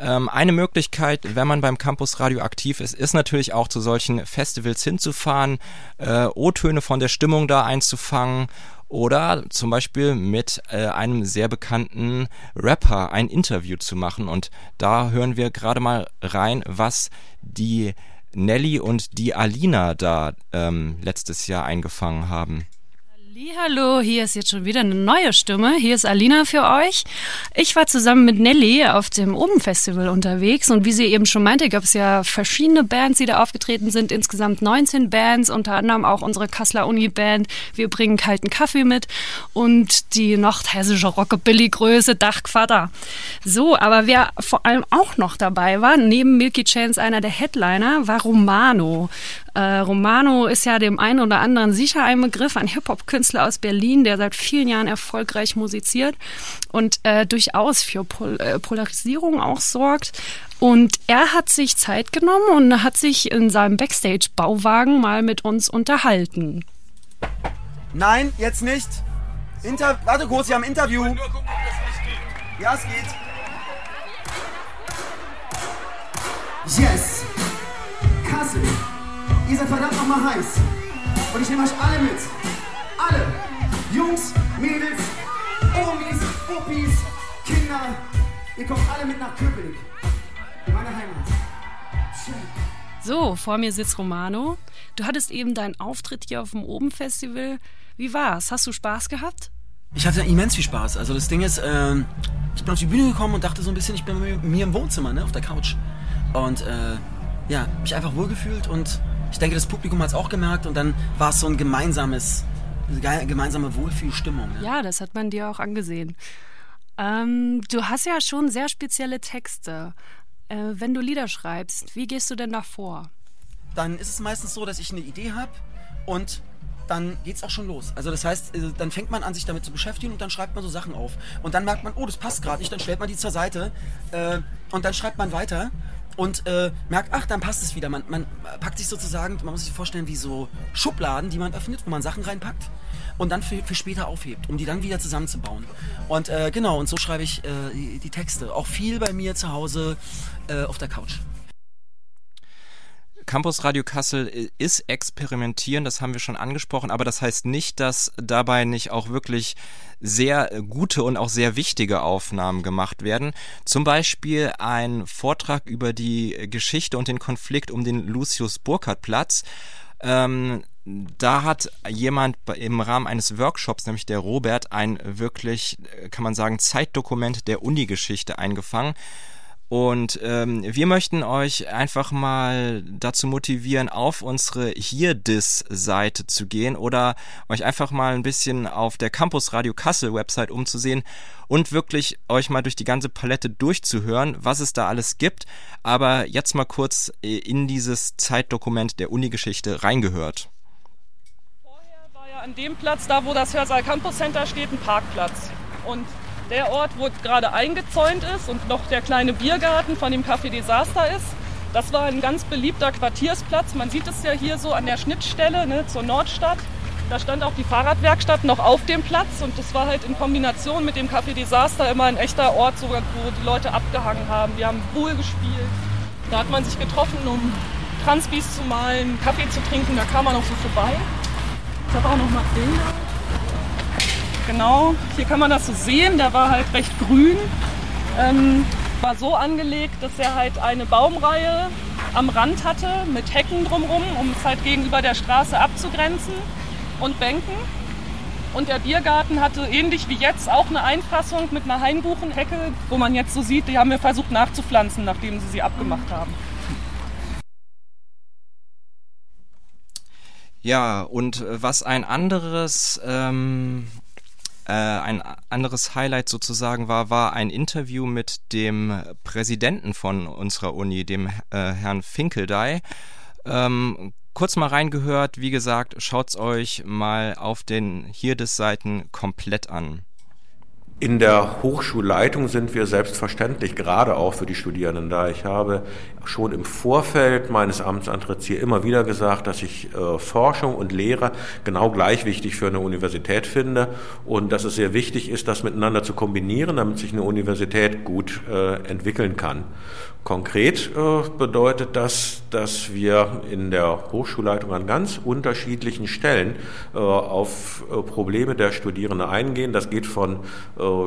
Speaker 2: ähm, eine Möglichkeit, wenn man beim Campus Radio aktiv ist, ist natürlich auch zu solchen Festivals hinzufahren, äh, O-Töne von der Stimmung da einzufangen oder zum Beispiel mit äh, einem sehr bekannten Rapper ein Interview zu machen. Und da hören wir gerade mal rein, was die Nelly und die Alina da ähm, letztes Jahr eingefangen haben.
Speaker 21: Hallo, hier ist jetzt schon wieder eine neue Stimme. Hier ist Alina für euch. Ich war zusammen mit Nelly auf dem Oben Festival unterwegs und wie sie eben schon meinte, gab es ja verschiedene Bands, die da aufgetreten sind. Insgesamt 19 Bands, unter anderem auch unsere Kasseler Uni Band. Wir bringen kalten Kaffee mit und die nordhessische Rockabilly-Größe Dachquader. So, aber wer vor allem auch noch dabei war, neben Milky Chance einer der Headliner, war Romano. Äh, Romano ist ja dem einen oder anderen sicher ein Begriff, ein Hip-Hop-Künstler aus Berlin, der seit vielen Jahren erfolgreich musiziert und äh, durchaus für Pol äh, Polarisierung auch sorgt. Und er hat sich Zeit genommen und hat sich in seinem Backstage-Bauwagen mal mit uns unterhalten.
Speaker 22: Nein, jetzt nicht. Inter Warte kurz, wir haben ein Interview. Gucken. Ja, es geht. Yes. Kassel. Ihr seid verdammt nochmal heiß. Und ich nehme euch alle mit. Alle. Jungs, Mädels, Omis, Oppis, Kinder. Ihr kommt alle mit nach Köpenick. In meine Heimat. Schön.
Speaker 21: So, vor mir sitzt Romano. Du hattest eben deinen Auftritt hier auf dem Oben-Festival. Wie war's? Hast du Spaß gehabt?
Speaker 22: Ich hatte immens viel Spaß. Also das Ding ist, ähm, ich bin auf die Bühne gekommen und dachte so ein bisschen, ich bin mit mir im Wohnzimmer, ne, auf der Couch. Und äh, ja, mich einfach wohlgefühlt und ich denke, das Publikum hat es auch gemerkt und dann war es so ein gemeinsames, eine gemeinsame Wohlfühlstimmung. Ne?
Speaker 21: Ja, das hat man dir auch angesehen. Ähm, du hast ja schon sehr spezielle Texte. Äh, wenn du Lieder schreibst, wie gehst du denn da vor?
Speaker 22: Dann ist es meistens so, dass ich eine Idee habe und dann geht es auch schon los. Also das heißt, äh, dann fängt man an, sich damit zu beschäftigen und dann schreibt man so Sachen auf. Und dann merkt man, oh, das passt gerade nicht, dann stellt man die zur Seite äh, und dann schreibt man weiter und äh, merkt, ach, dann passt es wieder. Man, man packt sich sozusagen, man muss sich vorstellen, wie so Schubladen, die man öffnet, wo man Sachen reinpackt und dann für, für später aufhebt, um die dann wieder zusammenzubauen. Und äh, genau, und so schreibe ich äh, die, Texte. Auch viel bei mir zu Hause äh, auf der Couch.
Speaker 2: Campus Radio Kassel ist experimentieren, das haben wir schon angesprochen, aber das heißt nicht, dass dabei nicht auch wirklich sehr gute und auch sehr wichtige Aufnahmen gemacht werden. Zum Beispiel ein Vortrag über die Geschichte und den Konflikt um den Lucius Burkhardt Platz. Ähm, da hat jemand im Rahmen eines Workshops, nämlich der Robert, ein wirklich, kann man sagen, Zeitdokument der Uni-Geschichte eingefangen. Und ähm, wir möchten euch einfach mal dazu motivieren, auf unsere Hier-Dis-Seite zu gehen oder euch einfach mal ein bisschen auf der Campus Radio Kassel Website umzusehen und wirklich euch mal durch die ganze Palette durchzuhören, was es da alles gibt. Aber jetzt mal kurz äh, in dieses Zeitdokument der Uni-Geschichte reingehört.
Speaker 23: Vorher war ja an dem Platz, da wo das Hörsaal Campus Center steht, ein Parkplatz. Und der Ort, wo gerade eingezäunt ist und noch der kleine Biergarten von dem Café Desaster ist. Das war ein ganz beliebter Quartiersplatz. Man sieht es ja hier so an der Schnittstelle ne, zur Nordstadt. Da stand auch die Fahrradwerkstatt noch auf dem Platz und das war halt in Kombination mit dem Café Desaster immer ein echter Ort, wo die Leute abgehangen haben. Wir haben Pool gespielt. Da hat man sich getroffen, um Transbis zu malen, Kaffee zu trinken. Da kam man auch so vorbei. Ich habe auch noch mal Bilder. Genau, hier kann man das so sehen. Der war halt recht grün. Ähm, war so angelegt, dass er halt eine Baumreihe am Rand hatte mit Hecken drumherum, um es halt gegenüber der Straße abzugrenzen und Bänken. Und der Biergarten hatte ähnlich wie jetzt auch eine Einfassung mit einer Hainbuchenhecke, wo man jetzt so sieht, die haben wir versucht nachzupflanzen, nachdem sie sie abgemacht haben.
Speaker 2: Ja, und was ein anderes, ähm, äh, ein anderes Highlight sozusagen war, war ein Interview mit dem Präsidenten von unserer Uni, dem äh, Herrn Finkeldey. Ähm, kurz mal reingehört, wie gesagt, schaut's euch mal auf den hier des Seiten komplett an.
Speaker 24: In der Hochschulleitung sind wir selbstverständlich gerade auch für die Studierenden da. Ich habe schon im Vorfeld meines Amtsantritts hier immer wieder gesagt, dass ich äh, Forschung und Lehre genau gleich wichtig für eine Universität finde und dass es sehr wichtig ist, das miteinander zu kombinieren, damit sich eine Universität gut äh, entwickeln kann. Konkret äh, bedeutet das, dass wir in der Hochschulleitung an ganz unterschiedlichen Stellen äh, auf äh, Probleme der Studierenden eingehen. Das geht von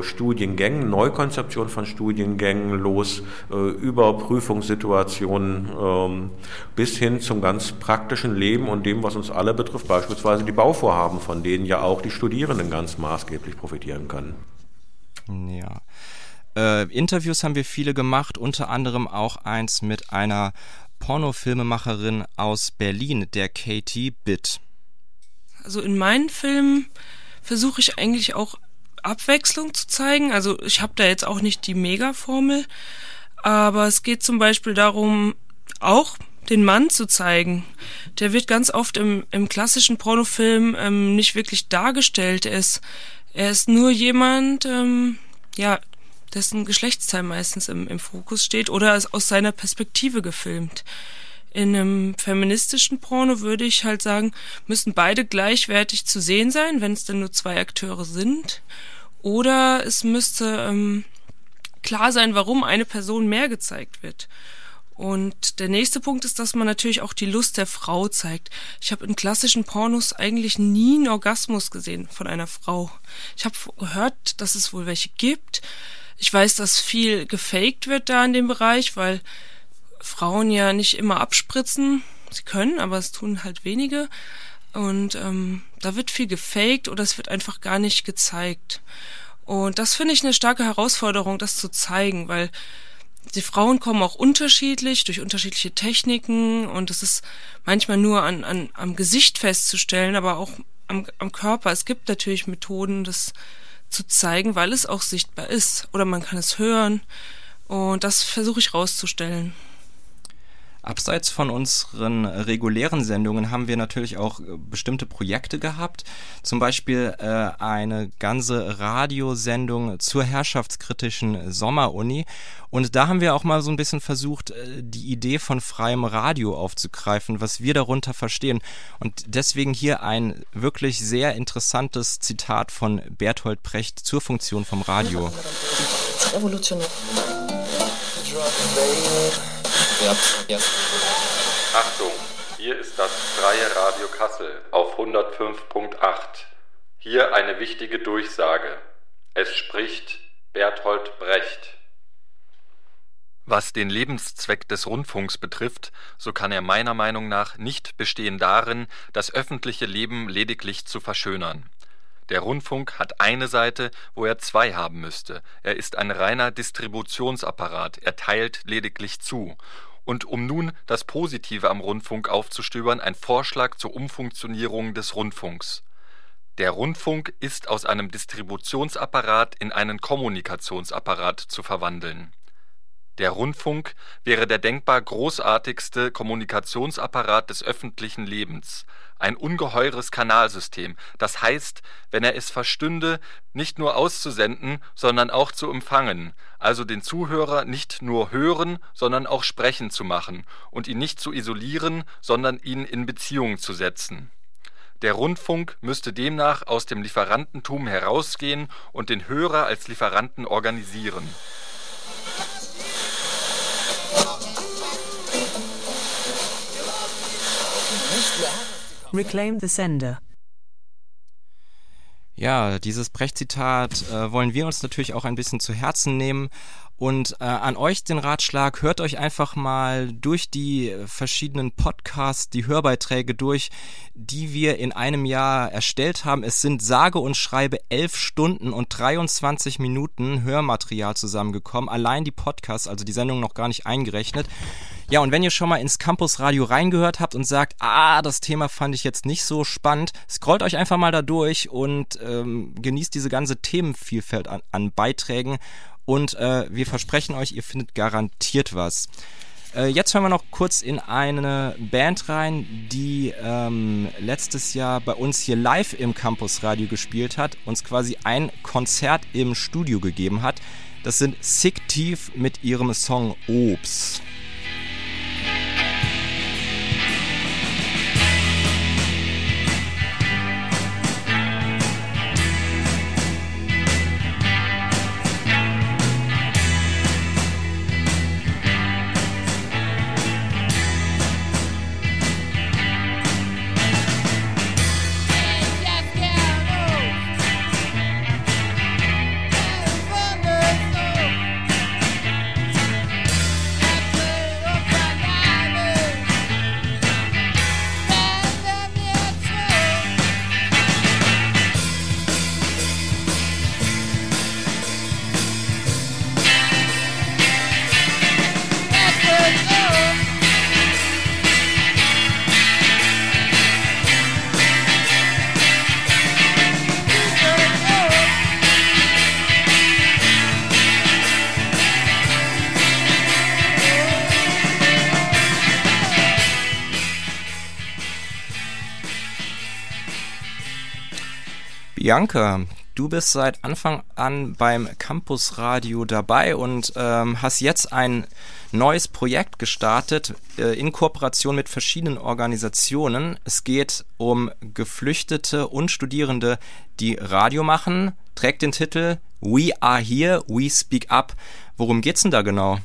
Speaker 24: Studiengängen, Neukonzeption von Studiengängen los, über Prüfungssituationen ähm, bis hin zum ganz praktischen Leben und dem, was uns alle betrifft, beispielsweise die Bauvorhaben, von denen ja auch die Studierenden ganz maßgeblich profitieren können.
Speaker 2: Ja. Äh, Interviews haben wir viele gemacht, unter anderem auch eins mit einer Pornofilmemacherin aus Berlin, der Katie Bitt.
Speaker 25: Also in meinen Filmen versuche ich eigentlich auch Abwechslung zu zeigen. Also ich habe da jetzt auch nicht die Mega-Formel, aber es geht zum Beispiel darum, auch den Mann zu zeigen. Der wird ganz oft im, im klassischen Pornofilm ähm, nicht wirklich dargestellt. Er ist, er ist nur jemand, ähm, ja, dessen Geschlechtsteil meistens im, im Fokus steht oder aus seiner Perspektive gefilmt. In einem feministischen Porno würde ich halt sagen, müssen beide gleichwertig zu sehen sein, wenn es denn nur zwei Akteure sind. Oder es müsste ähm, klar sein, warum eine Person mehr gezeigt wird. Und der nächste Punkt ist, dass man natürlich auch die Lust der Frau zeigt. Ich habe in klassischen Pornos eigentlich nie einen Orgasmus gesehen von einer Frau. Ich habe gehört, dass es wohl welche gibt. Ich weiß, dass viel gefaked wird da in dem Bereich, weil Frauen ja nicht immer abspritzen. Sie können, aber es tun halt wenige. Und ähm, da wird viel gefaked oder es wird einfach gar nicht gezeigt. Und das finde ich eine starke Herausforderung, das zu zeigen, weil die Frauen kommen auch unterschiedlich durch unterschiedliche Techniken und es ist manchmal nur an, an, am Gesicht festzustellen, aber auch am, am Körper. Es gibt natürlich Methoden, das zu zeigen, weil es auch sichtbar ist. Oder man kann es hören. Und das versuche ich rauszustellen.
Speaker 2: Abseits von unseren regulären Sendungen haben wir natürlich auch äh, bestimmte Projekte gehabt. Zum Beispiel äh, eine ganze Radiosendung zur herrschaftskritischen Sommeruni. Und da haben wir auch mal so ein bisschen versucht, äh, die Idee von freiem Radio aufzugreifen, was wir darunter verstehen. Und deswegen hier ein wirklich sehr interessantes Zitat von Berthold Brecht zur Funktion vom Radio.
Speaker 26: Revolutionär.
Speaker 27: Achtung, hier ist das freie Radio Kassel auf 105.8. Hier eine wichtige Durchsage. Es spricht Berthold Brecht.
Speaker 28: Was den Lebenszweck des Rundfunks betrifft, so kann er meiner Meinung nach nicht bestehen darin, das öffentliche Leben lediglich zu verschönern. Der Rundfunk hat eine Seite, wo er zwei haben müsste. Er ist ein reiner Distributionsapparat, er teilt lediglich zu. Und um nun das Positive am Rundfunk aufzustöbern, ein Vorschlag zur Umfunktionierung des Rundfunks. Der Rundfunk ist aus einem Distributionsapparat in einen Kommunikationsapparat zu verwandeln der Rundfunk wäre der denkbar großartigste Kommunikationsapparat des öffentlichen Lebens, ein ungeheures Kanalsystem, das heißt, wenn er es verstünde, nicht nur auszusenden, sondern auch zu empfangen, also den Zuhörer nicht nur hören, sondern auch sprechen zu machen und ihn nicht zu isolieren, sondern ihn in Beziehung zu setzen. Der Rundfunk müsste demnach aus dem Lieferantentum herausgehen und den Hörer als Lieferanten organisieren
Speaker 29: Reclaim the sender.
Speaker 2: Ja, dieses Brecht-Zitat äh, wollen wir uns natürlich auch ein bisschen zu Herzen nehmen. Und äh, an euch den Ratschlag, hört euch einfach mal durch die verschiedenen Podcasts, die Hörbeiträge durch, die wir in einem Jahr erstellt haben. Es sind sage und schreibe elf Stunden und 23 Minuten Hörmaterial zusammengekommen. Allein die Podcasts, also die Sendung noch gar nicht eingerechnet. Ja, und wenn ihr schon mal ins Campus-Radio reingehört habt und sagt, ah, das Thema fand ich jetzt nicht so spannend, scrollt euch einfach mal da durch und ähm, genießt diese ganze Themenvielfalt an, an Beiträgen. Und äh, wir versprechen euch, ihr findet garantiert was. Äh, jetzt hören wir noch kurz in eine Band rein, die ähm, letztes Jahr bei uns hier live im Campus Radio gespielt hat, uns quasi ein Konzert im Studio gegeben hat. Das sind Sick Thief mit ihrem Song Obst. Bianca, du bist seit Anfang an beim Campus Radio dabei und ähm, hast jetzt ein neues Projekt gestartet äh, in Kooperation mit verschiedenen Organisationen. Es geht um Geflüchtete und Studierende, die Radio machen. Trägt den Titel We Are Here, We Speak Up. Worum geht's denn da genau?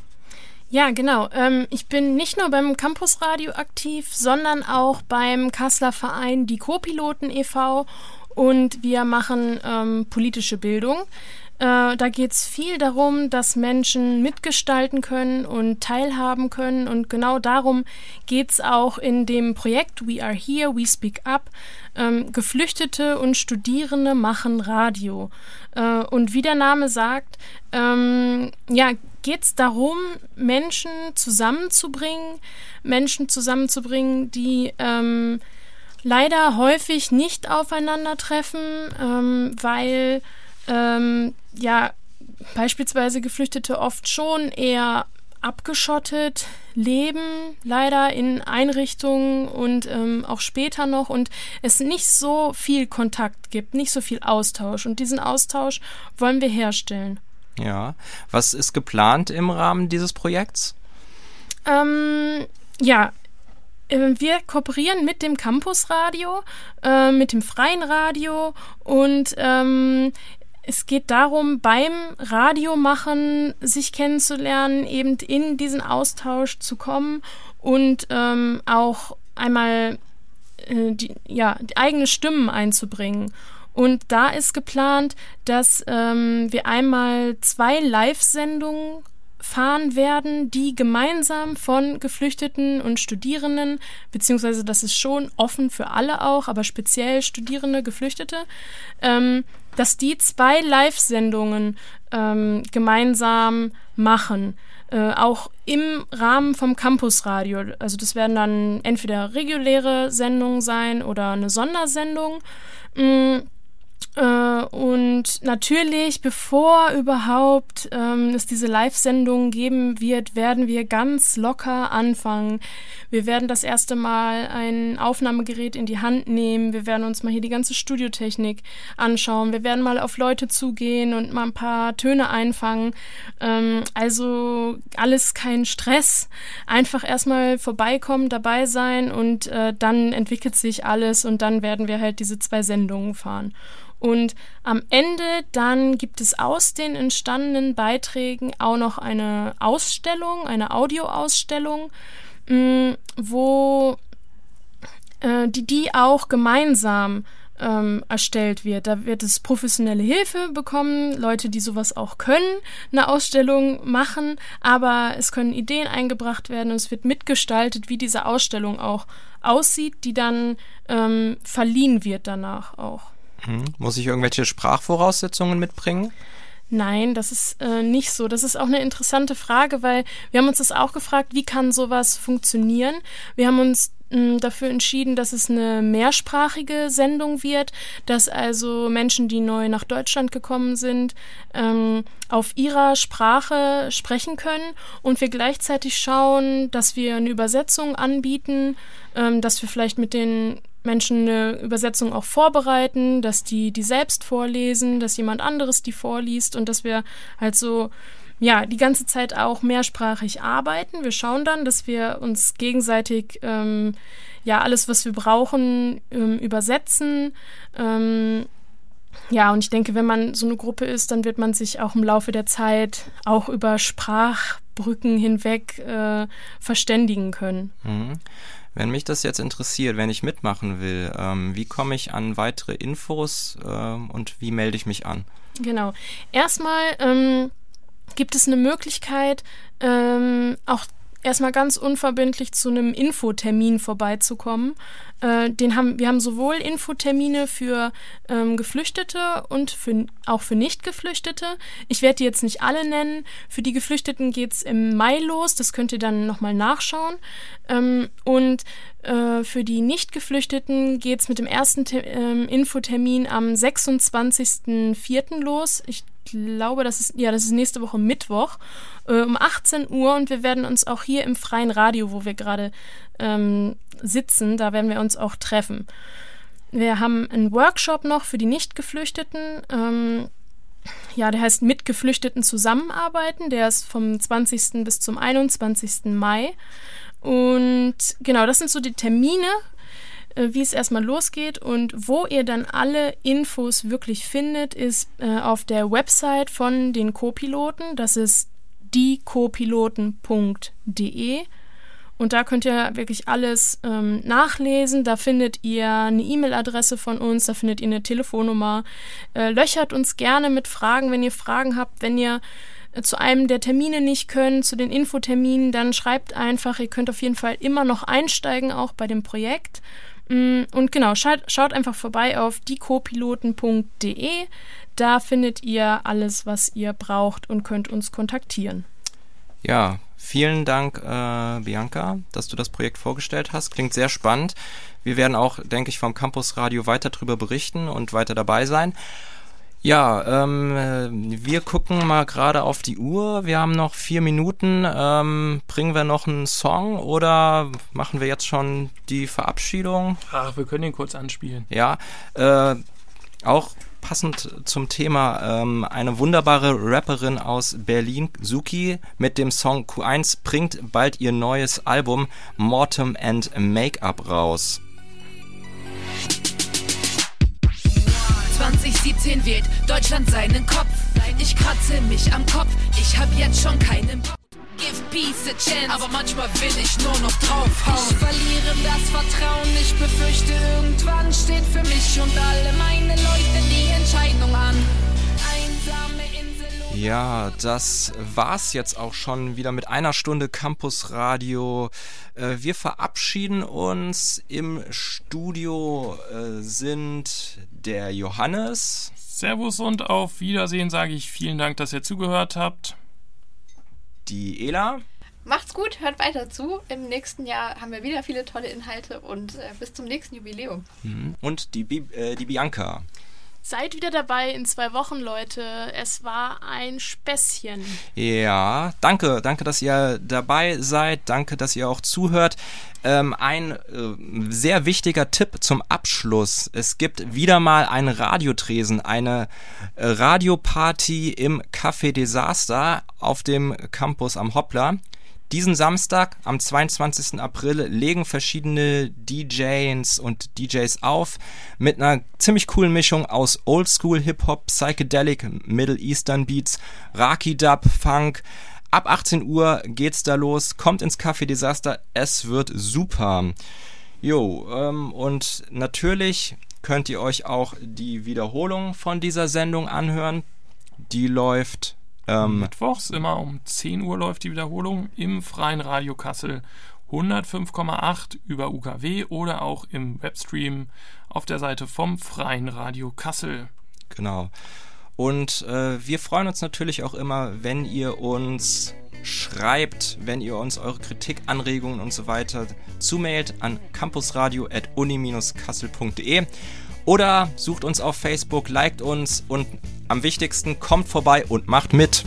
Speaker 4: Ja, genau. Ähm, ich bin nicht nur beim Campusradio aktiv, sondern auch beim Kasseler Verein Die Co-Piloten e.V und wir machen ähm, politische Bildung. Äh, da geht es viel darum, dass Menschen mitgestalten können und teilhaben können. Und genau darum geht es auch in dem Projekt We Are Here, We Speak Up. Ähm, Geflüchtete und Studierende machen Radio. Äh, und wie der Name sagt, ähm, ja, geht es darum, Menschen zusammenzubringen, Menschen zusammenzubringen, die ähm, leider häufig nicht aufeinandertreffen, ähm, weil ähm, ja beispielsweise Geflüchtete oft schon eher abgeschottet leben, leider in Einrichtungen und ähm, auch später noch und es nicht so viel Kontakt gibt, nicht so viel Austausch und diesen Austausch wollen wir herstellen.
Speaker 2: Ja, was ist geplant im Rahmen dieses Projekts?
Speaker 4: Ähm, ja, wir kooperieren mit dem Campusradio, äh, mit dem freien Radio und ähm, es geht darum, beim Radiomachen sich kennenzulernen, eben in diesen Austausch zu kommen und ähm, auch einmal äh, die, ja, die eigene Stimmen einzubringen. Und da ist geplant, dass ähm, wir einmal zwei Live-Sendungen fahren werden, die gemeinsam von Geflüchteten und Studierenden, beziehungsweise das ist schon offen für alle auch, aber speziell Studierende, Geflüchtete, ähm, dass die zwei Live-Sendungen ähm, gemeinsam machen. Äh, auch im Rahmen vom Campusradio. Also das werden dann entweder reguläre Sendungen sein oder eine Sondersendung. Mhm äh, und natürlich, bevor überhaupt ähm, es diese Live-Sendung geben wird, werden wir ganz locker anfangen. Wir werden das erste Mal ein Aufnahmegerät in die Hand nehmen. Wir werden uns mal hier die ganze Studiotechnik anschauen. Wir werden mal auf Leute zugehen und mal ein paar Töne einfangen. Ähm, also alles kein Stress. Einfach erstmal vorbeikommen, dabei sein und äh, dann entwickelt sich alles und dann werden wir halt diese zwei Sendungen fahren. Und am Ende dann gibt es aus den entstandenen Beiträgen auch noch eine Ausstellung, eine Audioausstellung, mm, wo äh, die, die auch gemeinsam ähm, erstellt wird. Da wird es professionelle Hilfe bekommen, Leute, die sowas auch können, eine Ausstellung machen, aber es können Ideen eingebracht werden und es wird mitgestaltet, wie diese Ausstellung auch aussieht, die dann ähm, verliehen wird danach auch.
Speaker 2: Hm. Muss ich irgendwelche Sprachvoraussetzungen mitbringen?
Speaker 4: Nein, das ist äh, nicht so. Das ist auch eine interessante Frage, weil wir haben uns das auch gefragt, wie kann sowas funktionieren? Wir haben uns mh, dafür entschieden, dass es eine mehrsprachige Sendung wird, dass also Menschen, die neu nach Deutschland gekommen sind, ähm, auf ihrer Sprache sprechen können und wir gleichzeitig schauen, dass wir eine Übersetzung anbieten, ähm, dass wir vielleicht mit den Menschen eine Übersetzung auch vorbereiten, dass die die selbst vorlesen, dass jemand anderes die vorliest und dass wir halt so ja die ganze Zeit auch mehrsprachig arbeiten. Wir schauen dann, dass wir uns gegenseitig ähm, ja alles, was wir brauchen, ähm, übersetzen. Ähm, ja, und ich denke, wenn man so eine Gruppe ist, dann wird man sich auch im Laufe der Zeit auch über Sprachbrücken hinweg äh, verständigen können.
Speaker 2: Mhm. Wenn mich das jetzt interessiert, wenn ich mitmachen will, ähm, wie komme ich an weitere Infos ähm, und wie melde ich mich an?
Speaker 4: Genau. Erstmal ähm, gibt es eine Möglichkeit, ähm, auch erstmal ganz unverbindlich zu einem Infotermin vorbeizukommen. Äh, den haben, wir haben sowohl Infotermine für ähm, Geflüchtete und für, auch für Nicht-Geflüchtete. Ich werde die jetzt nicht alle nennen. Für die Geflüchteten geht es im Mai los, das könnt ihr dann nochmal nachschauen. Ähm, und äh, für die Nicht-Geflüchteten geht es mit dem ersten Te ähm, Infotermin am 26.04. los. Ich glaube, das ist, ja, das ist nächste Woche Mittwoch äh, um 18 Uhr und wir werden uns auch hier im freien Radio, wo wir gerade ähm, sitzen, da werden wir uns auch treffen. Wir haben einen Workshop noch für die Nicht-Geflüchteten. Ähm, ja, der heißt Mit Geflüchteten zusammenarbeiten. Der ist vom 20. bis zum 21. Mai. Und genau, das sind so die Termine, wie es erstmal losgeht und wo ihr dann alle Infos wirklich findet, ist äh, auf der Website von den Co-Piloten. Das ist diecopiloten.de. Und da könnt ihr wirklich alles ähm, nachlesen. Da findet ihr eine E-Mail-Adresse von uns, da findet ihr eine Telefonnummer. Äh, löchert uns gerne mit Fragen, wenn ihr Fragen habt, wenn ihr äh, zu einem der Termine nicht könnt, zu den Infoterminen, dann schreibt einfach. Ihr könnt auf jeden Fall immer noch einsteigen, auch bei dem Projekt. Mm, und genau, schaut, schaut einfach vorbei auf diecopiloten.de. Da findet ihr alles, was ihr braucht und könnt uns kontaktieren.
Speaker 2: Ja, vielen Dank, äh, Bianca, dass du das Projekt vorgestellt hast. Klingt sehr spannend. Wir werden auch, denke ich, vom Campus Radio weiter darüber berichten und weiter dabei sein. Ja, ähm, wir gucken mal gerade auf die Uhr. Wir haben noch vier Minuten. Ähm, bringen wir noch einen Song oder machen wir jetzt schon die Verabschiedung?
Speaker 3: Ach, wir können ihn kurz anspielen.
Speaker 2: Ja, äh, auch passend zum Thema ähm, eine wunderbare Rapperin aus Berlin, Suki, mit dem Song Q1 bringt bald ihr neues Album Mortem and Make-up raus.
Speaker 30: 2017 wählt Deutschland seinen Kopf. Ich kratze mich am Kopf, ich hab jetzt schon keinen Bock. Give peace a chance, aber manchmal will ich nur noch draufhauen. Ich verliere das Vertrauen, ich befürchte, irgendwann steht für mich und alle meine Leute die Entscheidung an.
Speaker 2: Ja, das war's jetzt auch schon wieder mit einer Stunde Campus Radio. Äh, wir verabschieden uns. Im Studio äh, sind der Johannes.
Speaker 3: Servus und auf Wiedersehen sage ich vielen Dank, dass ihr zugehört habt.
Speaker 2: Die Ela.
Speaker 31: Macht's gut, hört weiter zu. Im nächsten Jahr haben wir wieder viele tolle Inhalte und äh, bis zum nächsten Jubiläum.
Speaker 2: Mhm. Und die, Bi äh, die Bianca.
Speaker 4: Seid wieder dabei in zwei Wochen, Leute. Es war ein Späßchen.
Speaker 2: Ja, danke, danke, dass ihr dabei seid. Danke, dass ihr auch zuhört. Ähm, ein äh, sehr wichtiger Tipp zum Abschluss. Es gibt wieder mal einen Radiotresen, eine äh, Radioparty im Café Desaster auf dem Campus am Hoppler. Diesen Samstag, am 22. April, legen verschiedene DJs und DJs auf mit einer ziemlich coolen Mischung aus Oldschool Hip-Hop, Psychedelic, Middle Eastern Beats, Raki Dub, Funk. Ab 18 Uhr geht's da los. Kommt ins Café Desaster. Es wird super. Jo, ähm, und natürlich könnt ihr euch auch die Wiederholung von dieser Sendung anhören. Die läuft ähm,
Speaker 3: Mittwochs immer um 10 Uhr läuft die Wiederholung im freien Radio Kassel 105,8 über UKW oder auch im Webstream auf der Seite vom freien Radio Kassel.
Speaker 2: Genau. Und äh, wir freuen uns natürlich auch immer, wenn ihr uns schreibt, wenn ihr uns eure Kritik, Anregungen und so weiter zumailt an campusradio.uni-kassel.de oder sucht uns auf Facebook, liked uns und am wichtigsten kommt vorbei und macht mit.